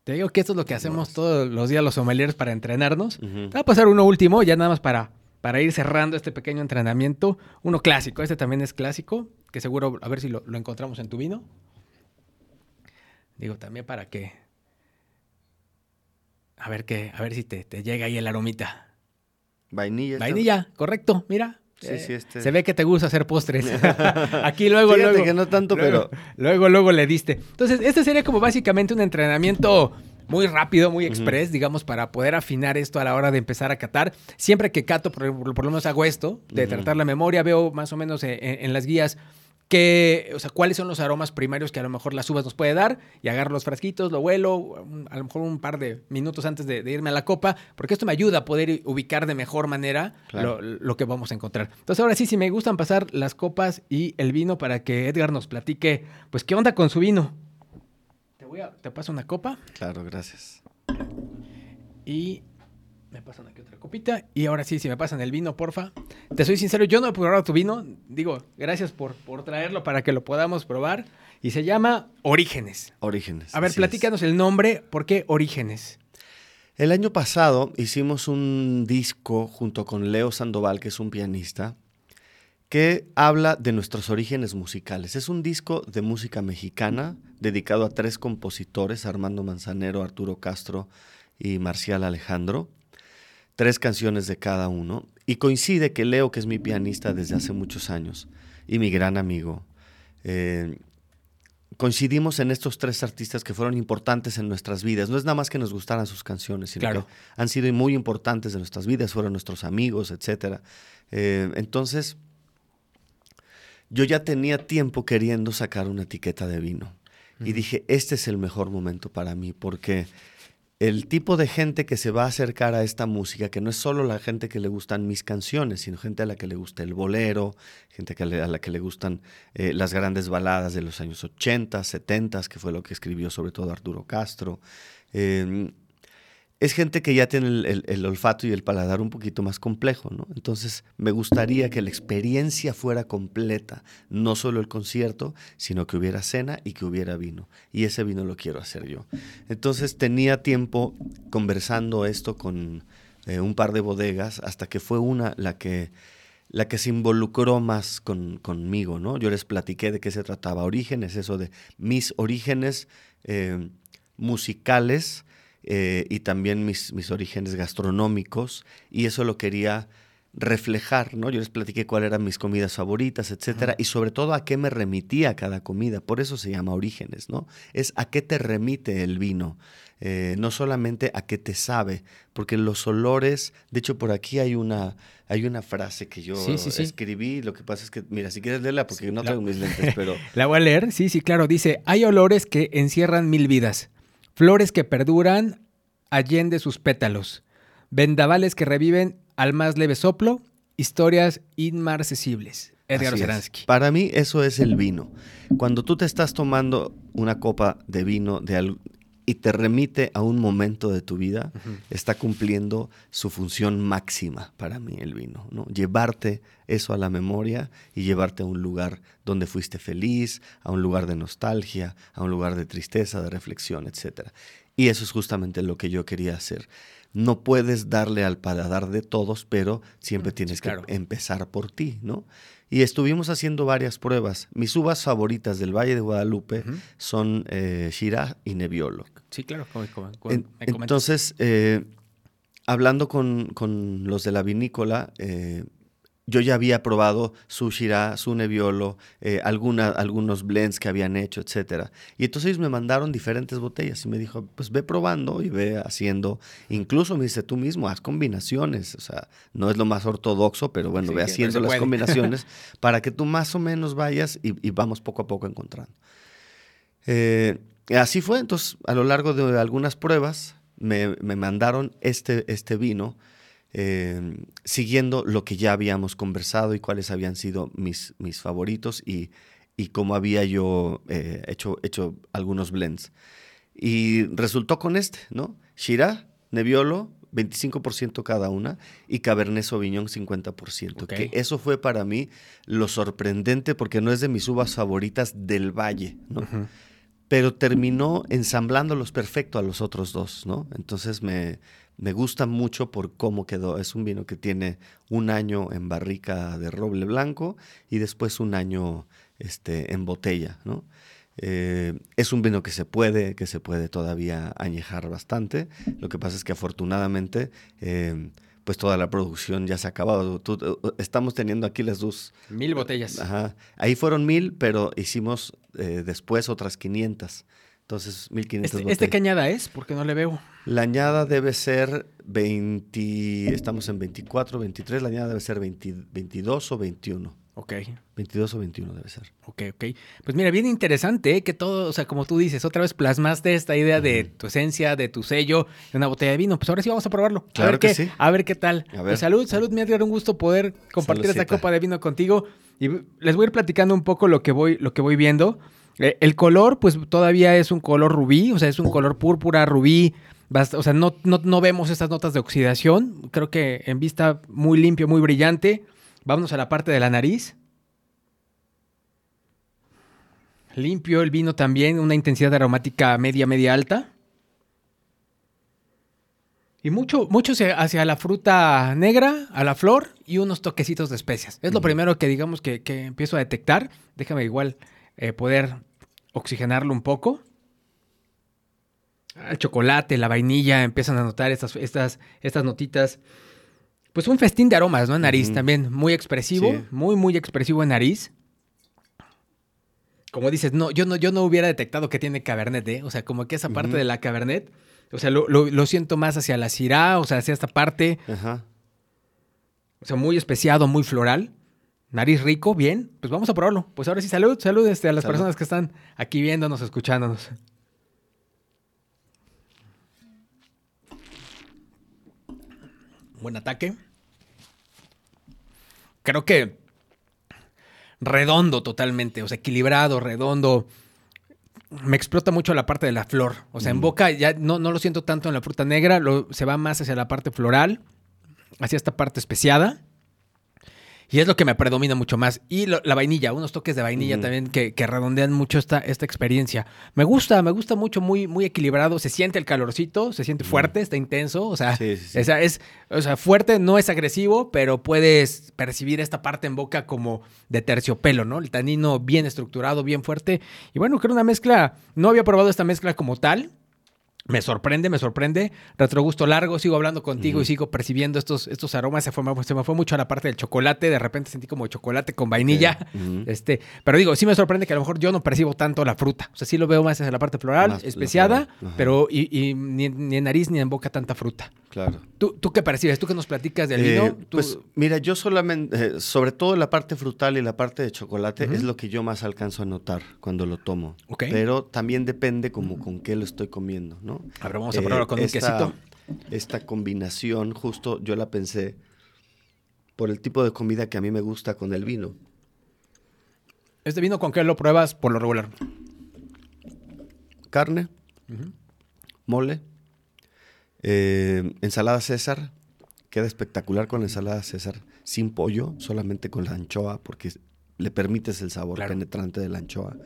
Te digo que esto es lo que hacemos todos los días los sommeliers para entrenarnos. Te va a pasar uno último, ya nada más para, para ir cerrando este pequeño entrenamiento. Uno clásico, este también es clásico, que seguro a ver si lo, encontramos en tu vino. Digo, también para que... A ver, que, a ver si te, te llega ahí el aromita. Vainilla. Vainilla, correcto, mira. Sí, sí, este... Se ve que te gusta hacer postres. (laughs) (laughs) Aquí luego, luego. que no tanto, pero. Luego, luego le diste. Entonces, este sería como básicamente un entrenamiento muy rápido, muy express, digamos, para poder afinar esto a la hora de empezar a catar. Siempre que cato, por, lo menos hago esto, de tratar la memoria, veo más o menos en las guías que, o sea, cuáles son los aromas primarios que a lo mejor las uvas nos puede dar y agarro los frasquitos, lo huelo, a lo mejor un par de minutos antes de, irme a la copa, porque esto me ayuda a poder ubicar de mejor manera lo, que vamos a encontrar. Entonces ahora sí, si me gustan pasar las copas y el vino para que Edgar nos platique, pues qué onda con su vino. Te voy a, te paso una copa. Claro, gracias. Y Me pasan aquí otra copita. Y ahora sí, si me pasan el vino, porfa. Te soy sincero, yo no he probado tu vino. Digo, gracias por, por traerlo para que lo podamos probar. Y se llama Orígenes. Orígenes. A ver, es. platícanos el nombre. ¿Por qué Orígenes? El año pasado hicimos un disco junto con Leo Sandoval, que es un pianista, que habla de nuestros orígenes musicales. Es un disco de música mexicana dedicado a tres compositores, Armando Manzanero, Arturo Castro y Marcial Alejandro. Tres canciones de cada uno. Y coincide que Leo, que es mi pianista desde hace muchos años y mi gran amigo, eh, coincidimos en estos tres artistas que fueron importantes en nuestras vidas. No es nada más que nos gustaran sus canciones, sino Claro. que han sido muy importantes en nuestras vidas, fueron nuestros amigos, etc. entonces, yo ya tenía tiempo queriendo sacar una etiqueta de vino. Y dije, este es el mejor momento para mí, porque el tipo de gente que se va a acercar a esta música, que no es solo la gente que le gustan mis canciones, sino gente a la que le gusta el bolero, gente a la que le gustan eh, las grandes baladas de los años 80, 70, que fue lo que escribió sobre todo Arturo Castro. Eh, es gente que ya tiene el, olfato y el paladar un poquito más complejo, ¿no? Entonces me gustaría que la experiencia fuera completa, no solo el concierto, sino que hubiera cena y que hubiera vino. Y ese vino lo quiero hacer yo. Entonces tenía tiempo conversando esto con eh, un par de bodegas hasta que fue una la que la que se involucró más con- conmigo, ¿no? Yo les platiqué de qué se trataba orígenes, eso de mis orígenes eh, musicales eh, y también mis, mis orígenes gastronómicos, y eso lo quería reflejar, ¿no? Yo les platiqué cuáles eran mis comidas favoritas, etcétera, y sobre todo a qué me remitía cada comida, por eso se llama orígenes, ¿no? Es a qué te remite el vino, eh, no solamente a qué te sabe, porque los olores, de hecho por aquí hay una, hay una frase que yo Sí, sí, sí. escribí, lo que pasa es que, mira, si quieres leerla, porque no La- traigo mis lentes, pero... (laughs) La voy a leer. Sí, sí, claro. Dice, hay olores que encierran mil vidas. Flores que perduran allende sus pétalos. Vendavales que reviven al más leve soplo. Historias inmarcesibles. Edgar. Oceransky. Para mí eso es el vino. Cuando tú te estás tomando una copa de vino de y te remite a un momento de tu vida, está cumpliendo su función máxima para mí el vino, ¿no? Llevarte eso a la memoria y llevarte a un lugar donde fuiste feliz, a un lugar de nostalgia, a un lugar de tristeza, de reflexión, etc. Y eso es justamente lo que yo quería hacer. No puedes darle al paladar de todos, pero siempre Mm, tienes claro. que empezar por ti, ¿no? Y estuvimos haciendo varias pruebas. Mis uvas favoritas del Valle de Guadalupe son eh, Shiraz y Nebbiolo. Sí, claro. como- como- como En- entonces, eh, hablando con, con los de la vinícola, eh, yo ya había probado su Shiraz, su Nebbiolo, eh, alguna- algunos blends que habían hecho, etcétera. Y entonces ellos me mandaron diferentes botellas y me dijo, pues ve probando y ve haciendo, incluso me dice tú mismo, haz combinaciones, o sea, no es lo más ortodoxo, pero bueno, Sí, ve haciendo las combinaciones (laughs) para que tú más o menos vayas y, y vamos poco a poco encontrando. Eh, así fue, entonces a lo largo de algunas pruebas me, me mandaron este, este vino eh, siguiendo lo que ya habíamos conversado y cuáles habían sido mis, mis favoritos y, y cómo había yo eh, hecho, hecho algunos blends. Y resultó con este, ¿no? Shiraz, Nebbiolo, 25% cada una, y Cabernet Sauvignon 50%. Ok. Que eso fue para mí lo sorprendente porque no es de mis uvas favoritas del valle, ¿no? Pero terminó ensamblándolos perfecto a los otros dos, ¿no? Entonces me, me gusta mucho por cómo quedó. Es un vino que tiene un año en barrica de roble blanco y después un año este, en botella, ¿no? Eh, es un vino que se puede, que se puede todavía añejar bastante. Lo que pasa es que afortunadamente, eh, pues toda la producción ya se ha acabado. Tú- eh, estamos teniendo aquí las dos Mil botellas. Ajá. Ahí fueron mil, pero hicimos eh, después otras 500. Entonces, 1500 Este, botellas. ¿Este qué añada es? Porque no le veo. La añada debe ser 20, estamos en 24, 23, la añada debe ser 20 22 o 21. Ok. 22 o 21 debe ser. Ok, ok. Pues mira, bien interesante, ¿eh? que todo, o sea, como tú dices, otra vez plasmaste esta idea de tu esencia, de tu sello, de una botella de vino. Pues ahora sí vamos a probarlo. a Claro ver que qué, sí. A ver qué tal. A ver. Pues salud, salud, mi Edgar, un gusto poder compartir esta Saludcita. copa de vino contigo. Y les voy a ir platicando un poco lo que voy, lo que voy viendo. Eh, el color, pues todavía es un color rubí, o sea, es un color púrpura, rubí. O sea, no, no, no vemos estas notas de oxidación. Creo que en vista muy limpio, muy brillante. Vámonos a la parte de la nariz. Limpio el vino también, una intensidad aromática media, media alta. Y mucho, mucho hacia- hacia la fruta negra, a la flor y unos toquecitos de especias. Es lo primero que digamos que, que empiezo a detectar. Déjame igual eh, poder oxigenarlo un poco. El chocolate, la vainilla, empiezan a notar estas, estas, estas notitas. Pues un festín de aromas, ¿no? En nariz también, muy expresivo, Sí. muy, muy expresivo en nariz. Como dices, no, yo no, yo no hubiera detectado que tiene Cabernet, ¿eh? O sea, como que esa parte de la Cabernet, o sea, lo, lo- lo siento más hacia la Syrah, o sea, hacia esta parte, Ajá. o sea, muy especiado, muy floral. Nariz rico, bien. Pues vamos a probarlo. Pues ahora sí, salud, salud este, a las Salud. personas que están aquí viéndonos, escuchándonos. Buen ataque. Creo que redondo totalmente, o sea, equilibrado, redondo. Me explota mucho la parte de la flor. O sea, en boca ya no, no lo siento tanto en la fruta negra, lo, se va más hacia la parte floral, hacia esta parte especiada. Y es lo que me predomina mucho más. Y lo- la vainilla, unos toques de vainilla también que, que redondean mucho esta, esta experiencia. Me gusta, me gusta mucho, muy, muy equilibrado. Se siente el calorcito, se siente fuerte, está intenso. O sea, Sí, sí, sí. esa es, o sea, fuerte, no es agresivo, pero puedes percibir esta parte en boca como de terciopelo, ¿no? El tanino bien estructurado, bien fuerte. Y bueno, creo una mezcla, no había probado esta mezcla como tal. Me sorprende, me sorprende. Retrogusto largo, sigo hablando contigo y sigo percibiendo estos, estos aromas. Se, fue, se me fue mucho a la parte del chocolate. De repente sentí como chocolate con vainilla. Este, pero digo, sí me sorprende que a lo mejor yo no percibo tanto la fruta. O sea, sí lo veo más hacia la parte floral, Más especiada, floral, pero y, y ni, en- ni en nariz ni en boca tanta fruta. Claro. ¿Tú, ¿Tú qué percibes? ¿Tú qué nos platicas del Eh, vino? ¿Tú- Pues mira, yo solamente, eh, sobre todo la parte frutal y la parte de chocolate es lo que yo más alcanzo a notar cuando lo tomo. Ok. Pero también depende como con qué lo estoy comiendo, ¿no? A ver, vamos a Eh, probarlo con un esta- quesito. Esta combinación, justo yo la pensé por el tipo de comida que a mí me gusta con el vino. ¿Este vino con qué lo pruebas por lo regular? Carne, mole, eh, ensalada César, queda espectacular con la ensalada César, sin pollo, solamente con la anchoa, porque le permites el sabor Claro. penetrante de la anchoa.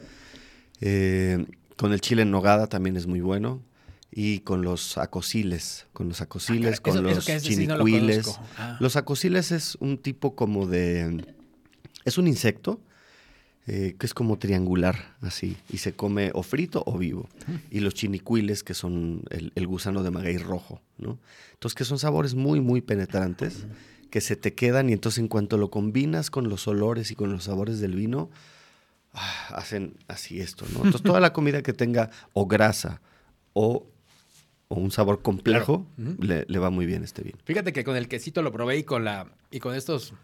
Eh, con el chile en nogada también es muy bueno. Y con los acosiles, con los acosiles, Ah, con eso- eso los que es, ese sí no lo chinicuiles. Ah. los acosiles es un tipo como de... Es un insecto eh, que es como triangular, así, y se come o frito o vivo. Y los chinicuiles, que son el, el gusano de maguey rojo, ¿no? Entonces, que son sabores muy, muy penetrantes, que se te quedan y entonces en cuanto lo combinas con los olores y con los sabores del vino, ah, hacen así esto, ¿no? Entonces, toda la comida que tenga o grasa o, o un sabor complejo, Claro. Le, le va muy bien este vino. Fíjate que con el quesito lo probé y con la y con estos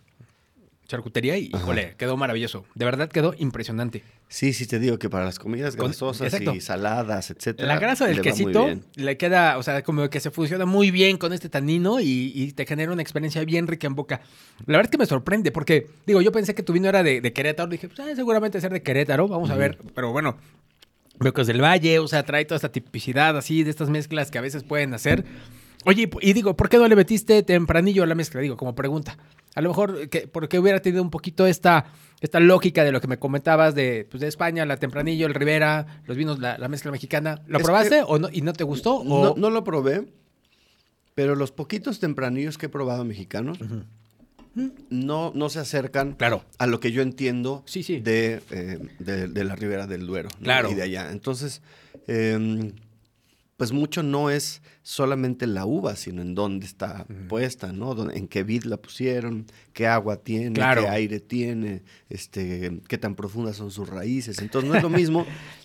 charcutería y Ajá. híjole, quedó maravilloso. De verdad quedó impresionante. Sí, sí te digo que para las comidas grasosas exacto. y saladas, etcétera. La grasa del quesito le queda, o sea, como que se fusiona muy bien con este tanino y, y te genera una experiencia bien rica en boca. La verdad es que me sorprende porque, digo, yo pensé que tu vino era de, de Querétaro. Dije, pues, ah, seguramente ser de Querétaro, vamos a ver. Pero bueno, es del Valle, o sea, trae toda esta tipicidad así de estas mezclas que a veces pueden hacer. Oye, y digo, ¿por qué no le metiste tempranillo a la mezcla? Digo, como pregunta. A lo mejor, que, porque hubiera tenido un poquito esta, esta lógica de lo que me comentabas de, pues, de España, la tempranillo, el Rivera, los vinos, la, la mezcla mexicana. ¿Lo Es probaste o no, y no te gustó? O... No, no lo probé, pero los poquitos tempranillos que he probado mexicanos no, no se acercan Claro. a lo que yo entiendo Sí, sí. De, eh, de, de la Ribera del Duero ¿no? Claro. y de allá. Entonces, em, pues mucho no es solamente la uva, sino en dónde está puesta, ¿no? En qué vid la pusieron, qué agua tiene, Claro. qué aire tiene, este, qué tan profundas son sus raíces. Entonces no es lo mismo (laughs)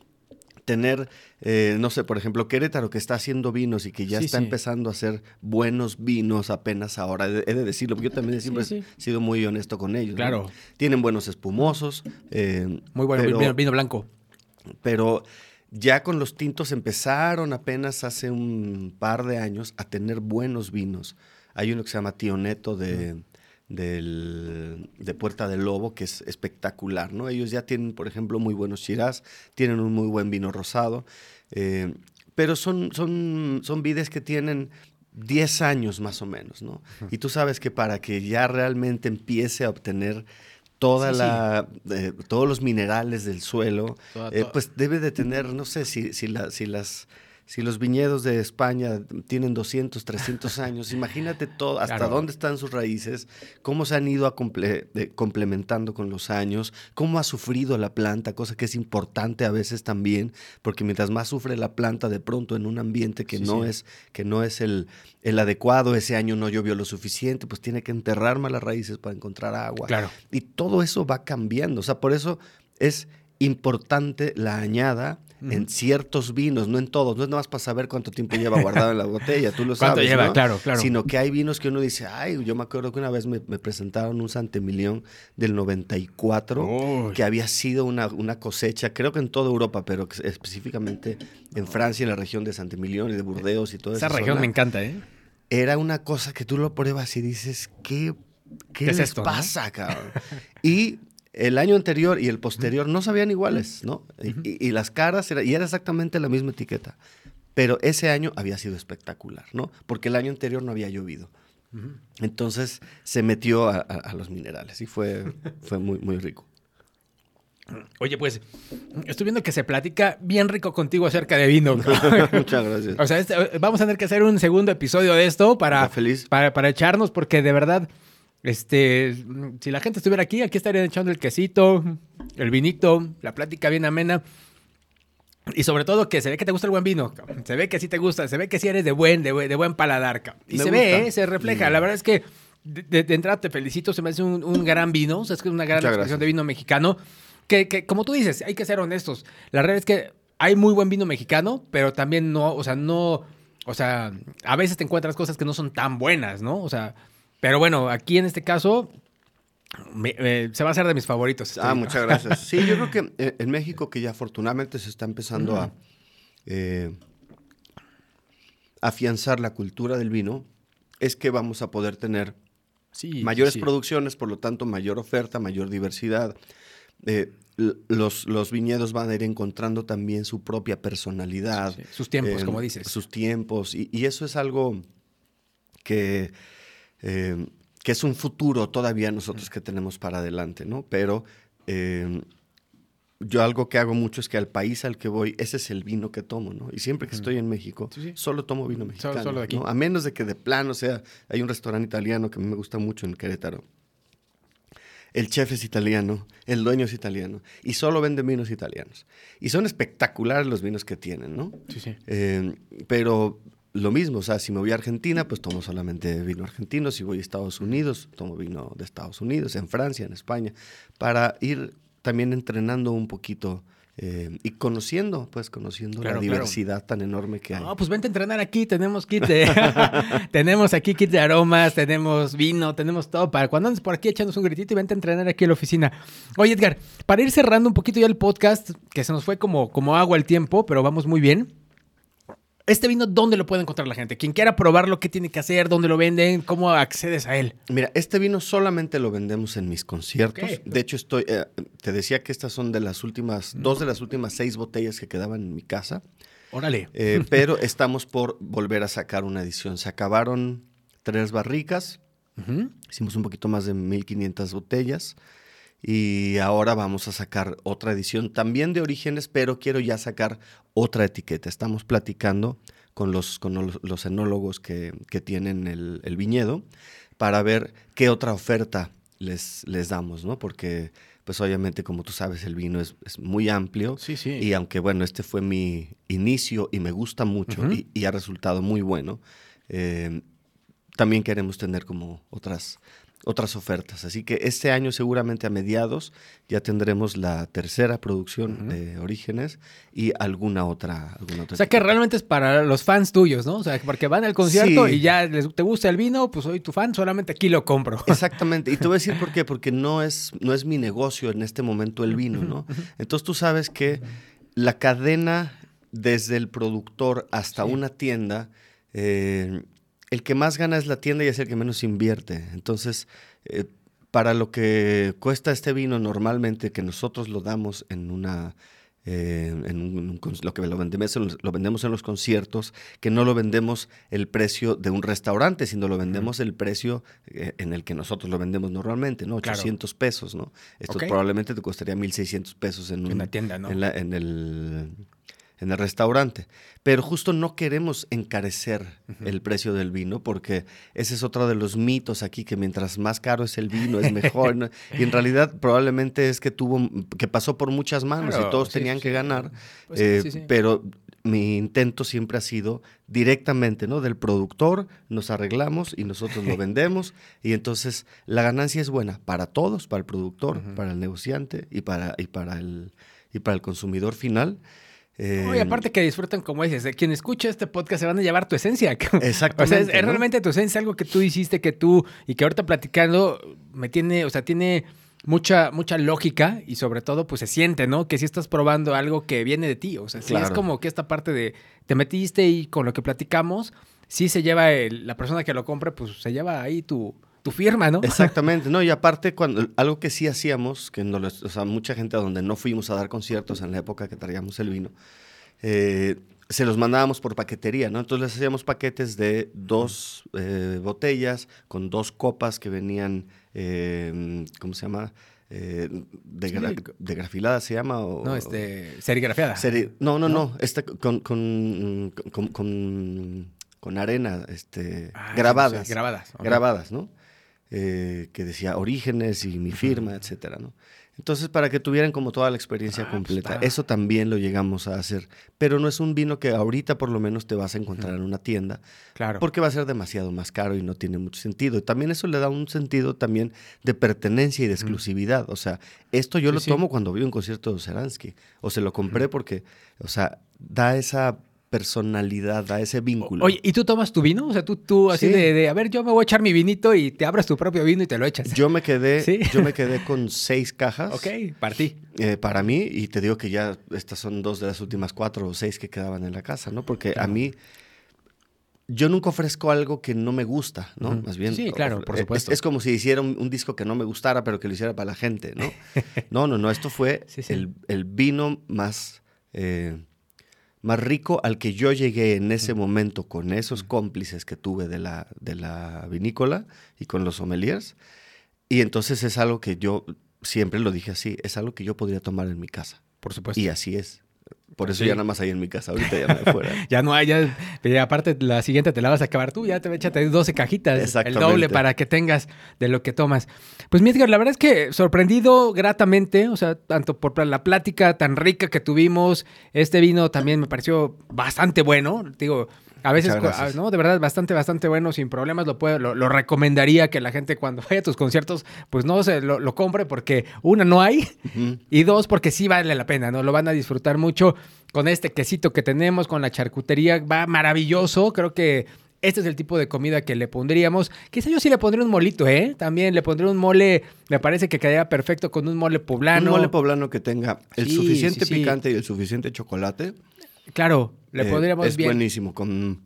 tener, eh, no sé, por ejemplo, Querétaro que está haciendo vinos y que ya Sí, está sí. empezando a hacer buenos vinos apenas ahora. He de, decirlo, porque yo también siempre sí. he sido muy honesto con ellos. ¿no? Claro. Tienen buenos espumosos. eh, Muy bueno, pero- vino, vino blanco. pero ya con los tintos empezaron apenas hace un par de años a tener buenos vinos. Hay uno que se llama Tío Neto de, del, de Puerta del Lobo, que es espectacular, ¿no? Ellos ya tienen, por ejemplo, muy buenos chirás, tienen un muy buen vino rosado, eh, pero son, son, son vides que tienen 10 años más o menos, ¿no? Y tú sabes que para que ya realmente empiece a obtener toda la, eh, todos los minerales del suelo, eh, pues debe de tener, no sé si, si, la, si las si los viñedos de España tienen 200, 300 (laughs) años, imagínate todo, hasta dónde están sus raíces, cómo se han ido complementando con los años, cómo ha sufrido la planta, cosa que es importante a veces también, porque mientras más sufre la planta de pronto en un ambiente que no es que no es el, el, adecuado, ese año no llovió lo suficiente, pues tiene que enterrar más las raíces para encontrar agua. Claro. Y todo eso va cambiando, o sea, por eso es importante la añada en ciertos vinos, no en todos. No es nada más para saber cuánto tiempo lleva guardado en la botella, tú lo (laughs) sabes. ¿Cuánto lleva? Claro, claro. Sino que hay vinos que uno dice, ay, yo me acuerdo que una vez me, presentaron un Santemilión del 94, que había sido una, una, cosecha, creo que en toda Europa, pero específicamente en Francia, en la región de Santemilión y de Burdeos y todo eso. Esa región me encanta, ¿eh? Era una cosa que tú lo pruebas y dices, ¿qué, qué, les esto, pasa, cabrón? Y el año anterior y el posterior no sabían iguales, ¿no? y, las caras, y era exactamente la misma etiqueta. Pero ese año había sido espectacular, ¿no? Porque el año anterior no había llovido. Entonces se metió a, los minerales y fue, (laughs) fue muy, muy rico. Oye, pues, estoy viendo que se platica bien rico contigo acerca de vino. (laughs) Muchas gracias. O sea, este, vamos a tener que hacer un segundo episodio de esto para, feliz. para, para echarnos, porque de verdad este, si la gente estuviera aquí, aquí estarían echando el quesito, el vinito, la plática bien amena. Y sobre todo que se ve que te gusta el buen vino, se ve que sí te gusta, se ve que sí eres de buen, de, buen paladar. Y se ve, ¿eh? se refleja. La verdad es que de, entrada te felicito, se me hace un, gran vino, o sea, es que es una gran expresión de vino mexicano. Que, que, como tú dices, hay que ser honestos. La realidad es que hay muy buen vino mexicano, pero también no, o sea, no, o sea, a veces te encuentras cosas que no son tan buenas, ¿no? O sea, pero bueno, aquí en este caso se va a hacer de mis favoritos. Ah, muchas gracias. (laughs) Sí, yo creo que eh, en México, que ya afortunadamente se está empezando a eh, afianzar la cultura del vino, es que vamos a poder tener mayores producciones, por lo tanto, mayor oferta, mayor diversidad. Eh, los, los, viñedos van a ir encontrando también su propia personalidad. Sus tiempos, como dices. Sus tiempos. y eso es algo que eh, que es un futuro todavía nosotros que tenemos para adelante, ¿no? Pero eh, yo algo que hago mucho es que al país al que voy, ese es el vino que tomo, ¿no? Y siempre que estoy en México, solo tomo vino mexicano. Solo, aquí. A menos de que de plano, sea, hay un restaurante italiano que me gusta mucho en Querétaro. El chef es italiano, el dueño es italiano, y solo venden vinos italianos. Y son espectaculares los vinos que tienen, ¿no? Sí, sí. Eh, pero lo mismo, o sea, si me voy a Argentina, pues tomo solamente vino argentino, si voy a Estados Unidos, tomo vino de Estados Unidos, en Francia, en España, para ir también entrenando un poquito eh, y conociendo, pues conociendo la diversidad tan enorme que hay. No, pues vente a entrenar aquí, tenemos kit de, (laughs) tenemos aquí kit de aromas, tenemos vino, tenemos todo para cuando andes por aquí echándonos un gritito y vente a entrenar aquí en la oficina. Oye, Edgar, para ir cerrando un poquito ya el podcast, que se nos fue como, como agua el tiempo, pero vamos muy bien. Este vino, ¿dónde lo puede encontrar la gente? Quien quiera probarlo, ¿qué tiene que hacer? ¿Dónde lo venden? ¿Cómo accedes a él? Mira, este vino solamente lo vendemos en mis conciertos. De hecho, estoy, eh, te decía que estas son de las últimas, dos de las últimas seis botellas que quedaban en mi casa. Órale. Eh, (laughs) pero estamos por volver a sacar una edición. Se acabaron tres barricas. Hicimos un poquito más de 1500 botellas. Y ahora vamos a sacar otra edición también de Orígenes, pero quiero ya sacar otra etiqueta. Estamos platicando con los, con los, enólogos que, tienen el, viñedo para ver qué otra oferta les, les damos, ¿no? Porque, pues obviamente, como tú sabes, el vino es, muy amplio. Sí, sí. Y aunque, bueno, este fue mi inicio y me gusta mucho y, ha resultado muy bueno, eh, también queremos tener como otras otras ofertas. Así que este año seguramente a mediados ya tendremos la tercera producción de Orígenes y alguna otra, alguna otra. O sea que realmente es para los fans tuyos, ¿no? O sea, porque van al concierto y ya les, te gusta el vino, pues soy tu fan, solamente aquí lo compro. (laughs) Exactamente. Y te voy a decir por qué, porque no es, no es mi negocio en este momento el vino, ¿no? Entonces tú sabes que la cadena desde el productor hasta una tienda eh, el que más gana es la tienda y es el que menos invierte. Entonces, eh, para lo que cuesta este vino normalmente, que nosotros lo damos en una eh, en un, lo que lo vendemos, lo vendemos en los conciertos, que no lo vendemos el precio de un restaurante, sino lo vendemos el precio eh, en el que nosotros lo vendemos normalmente, ¿no? 800 pesos, ¿no? Esto probablemente te costaría 1.600 pesos en, una tienda, ¿no? En, en el en el restaurante. Pero justo no queremos encarecer el precio del vino porque ese es otro de los mitos aquí, que mientras más caro es el vino es mejor. (laughs) Y en realidad probablemente es que tuvo, que pasó por muchas manos y todos tenían que ganar. Pues eh, pero mi intento siempre ha sido directamente, ¿no? Del productor, nos arreglamos y nosotros lo (laughs) vendemos. y entonces la ganancia es buena para todos, para el productor, para el negociante y para, y para, el, y para el consumidor final. Eh, y aparte que disfrutan, como dices, de quien escucha este podcast se van a llevar tu esencia. Exactamente. (laughs) o sea, es, realmente tu esencia, algo que tú hiciste, que tú, y que ahorita platicando, me tiene, o sea, tiene mucha, mucha lógica y sobre todo, pues se siente, ¿no? Que si estás probando algo que viene de ti. O sea, sí es como que esta parte de te metiste y con lo que platicamos, sí se lleva la persona que lo compre, pues se lleva ahí tu, tu firma, ¿no? Exactamente, no, y aparte cuando algo que sí hacíamos, que no o sea, mucha gente a donde no fuimos a dar conciertos en la época que traíamos el vino, eh, se los mandábamos por paquetería, ¿no? Entonces les hacíamos paquetes de dos eh, botellas con dos copas que venían, eh, ¿cómo se llama? de, de, grafilada se llama o, no este serigrafiada no no no, esta con con, con, con, arena este ah, grabadas grabadas grabadas no eh, que decía orígenes y mi firma, etcétera, ¿no? Entonces, para que tuvieran como toda la experiencia ah, pues completa. Eso también lo llegamos a hacer. Pero no es un vino que ahorita por lo menos te vas a encontrar en una tienda. Claro. Porque va a ser demasiado más caro y no tiene mucho sentido. Y también eso le da un sentido también de pertenencia y de exclusividad. O sea, esto yo lo tomo cuando vi un concierto de Seransky. O se lo compré porque, o sea, da esa personalidad, a ese vínculo. Oye, ¿y tú tomas tu vino? O sea, tú, tú así de, a ver, yo me voy a echar mi vinito y te abras tu propio vino y te lo echas. Yo me quedé, (laughs) yo me quedé con seis cajas. Ok, para ti. Eh, para mí, y te digo que ya estas son dos de las últimas cuatro o seis que quedaban en la casa, ¿no? Porque a mí, yo nunca ofrezco algo que no me gusta, ¿no? Más bien. Sí, claro, por supuesto. Es, como si hiciera un, disco que no me gustara, pero que lo hiciera para la gente, ¿no? (laughs) no, no, no. Esto fue El, vino más eh, más rico al que yo llegué en ese momento con esos cómplices que tuve de la, de la vinícola y con los sommeliers. Y entonces es algo que yo siempre lo dije así, es algo que yo podría tomar en mi casa. Por supuesto. Y así es. Por eso ya nada más hay en mi casa, ahorita ya me fuera. (laughs) ya no hay, ya, aparte la siguiente te la vas a acabar tú, ya te échate 12 cajitas, el doble para que tengas de lo que tomas. Pues mi la verdad es que sorprendido gratamente, o sea, tanto por la plática tan rica que tuvimos, este vino también me pareció bastante bueno, digo, a veces, ¿no? De verdad, bastante, bastante bueno, sin problemas. Lo, puedo, lo, recomendaría que la gente cuando (laughs) vaya a tus conciertos, pues no se lo, compre porque, una, no hay, y dos, porque sí vale la pena, ¿no? Lo van a disfrutar mucho con este quesito que tenemos, con la charcutería, va maravilloso. Creo que este es el tipo de comida que le pondríamos. Quizá yo sí le pondría un molito, ¿eh? También le pondría un mole, me parece que quedaría perfecto con un mole poblano. Un mole poblano que tenga el suficiente picante y el suficiente chocolate. Claro, le eh, podríamos Es buenísimo, con,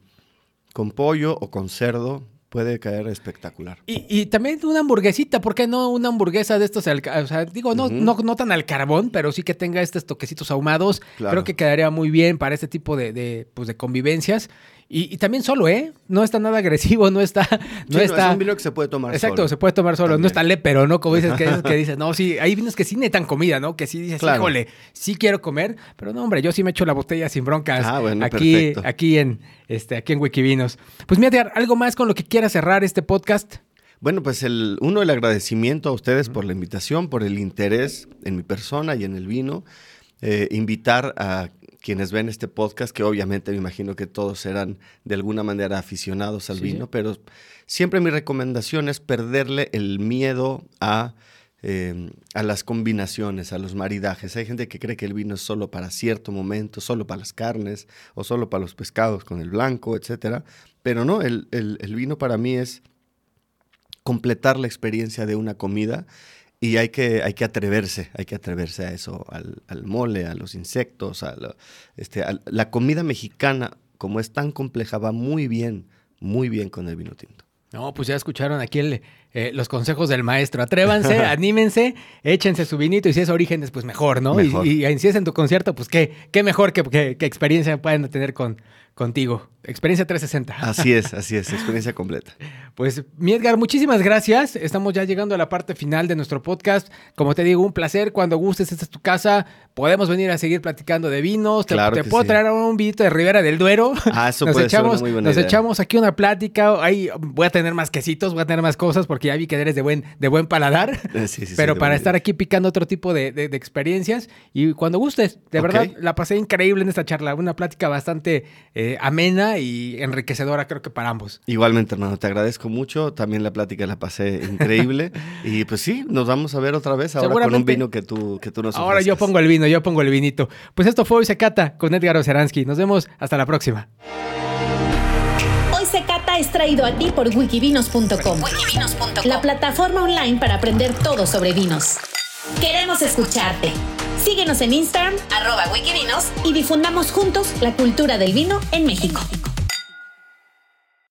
con pollo o con cerdo puede caer espectacular. Y, también una hamburguesita, ¿por qué no una hamburguesa de estos? O sea, digo, no, no, no, tan al carbón, pero sí que tenga estos toquecitos ahumados. Creo que quedaría muy bien para este tipo de, de, pues, de convivencias. Y, también solo, ¿eh? No está nada agresivo, no está... No está... es un vino que se puede tomar Exacto, se puede tomar solo. No está lépero, ¿no? Como dices, que, (laughs) que dices, no, sí, hay vinos que sí necesitan comida, ¿no? Que sí dices, híjole, sí quiero comer, pero no, hombre, yo sí me echo la botella sin broncas. Ah, bueno, aquí, aquí en, este, aquí en Wikivinos. Pues mira, algo más con lo que quiera cerrar este podcast. Bueno, pues el, uno, el agradecimiento a ustedes por la invitación, por el interés en mi persona y en el vino. Eh, invitar a quienes ven este podcast, que obviamente me imagino que todos serán de alguna manera aficionados al vino, pero siempre mi recomendación es perderle el miedo a, em, a las combinaciones, a los maridajes. Hay gente que cree que el vino es solo para cierto momento, solo para las carnes o solo para los pescados con el blanco, etc. Pero no, el, el vino para mí es completar la experiencia de una comida y hay que, hay que atreverse, hay que atreverse a eso, al, mole, a los insectos, a, este, la comida mexicana, como es tan compleja, va muy bien, muy bien con el vino tinto. No, pues ya escucharon aquí el, eh, los consejos del maestro. Atrévanse, (laughs) anímense, échense su vinito y si es Orígenes, pues mejor, ¿no? Y, y, si es en tu concierto, pues qué, qué mejor que, que experiencia pueden tener con, contigo. Experiencia 360. Así es, así es, experiencia completa. (laughs) Pues, mi Edgar, muchísimas gracias. Estamos ya llegando a la parte final de nuestro podcast. Como te digo, un placer. Cuando gustes, esta es tu casa. Podemos venir a seguir platicando de vinos. Te, te puedo traer un vinito de Ribera del Duero. Ah, eso (laughs) nos puede echamos, ser muy buena Nos echamos aquí una plática. Ahí voy a tener más quesitos, voy a tener más cosas porque ya vi que eres de buen, de buen paladar. (laughs) Sí, sí, Pero para estar aquí picando otro tipo de, de, experiencias. Y cuando gustes, de verdad, la pasé increíble en esta charla. Una plática bastante eh, amena y enriquecedora, creo que para ambos. Igualmente, hermano, te agradezco mucho. También la plática la pasé (laughs) increíble. y pues sí, nos vamos a ver otra vez ahora con un vino que tú, que tú nos Ahora yo pongo el vino, yo pongo el vinito. Pues esto fue Hoy se cata con Edgar Oceransky. Nos vemos hasta la próxima. Hoy se cata es traído a ti por wikivinos.com, la plataforma online para aprender todo sobre vinos. Queremos escucharte. Síguenos en Instagram, arroba wikivinos, y difundamos juntos la cultura del vino en México.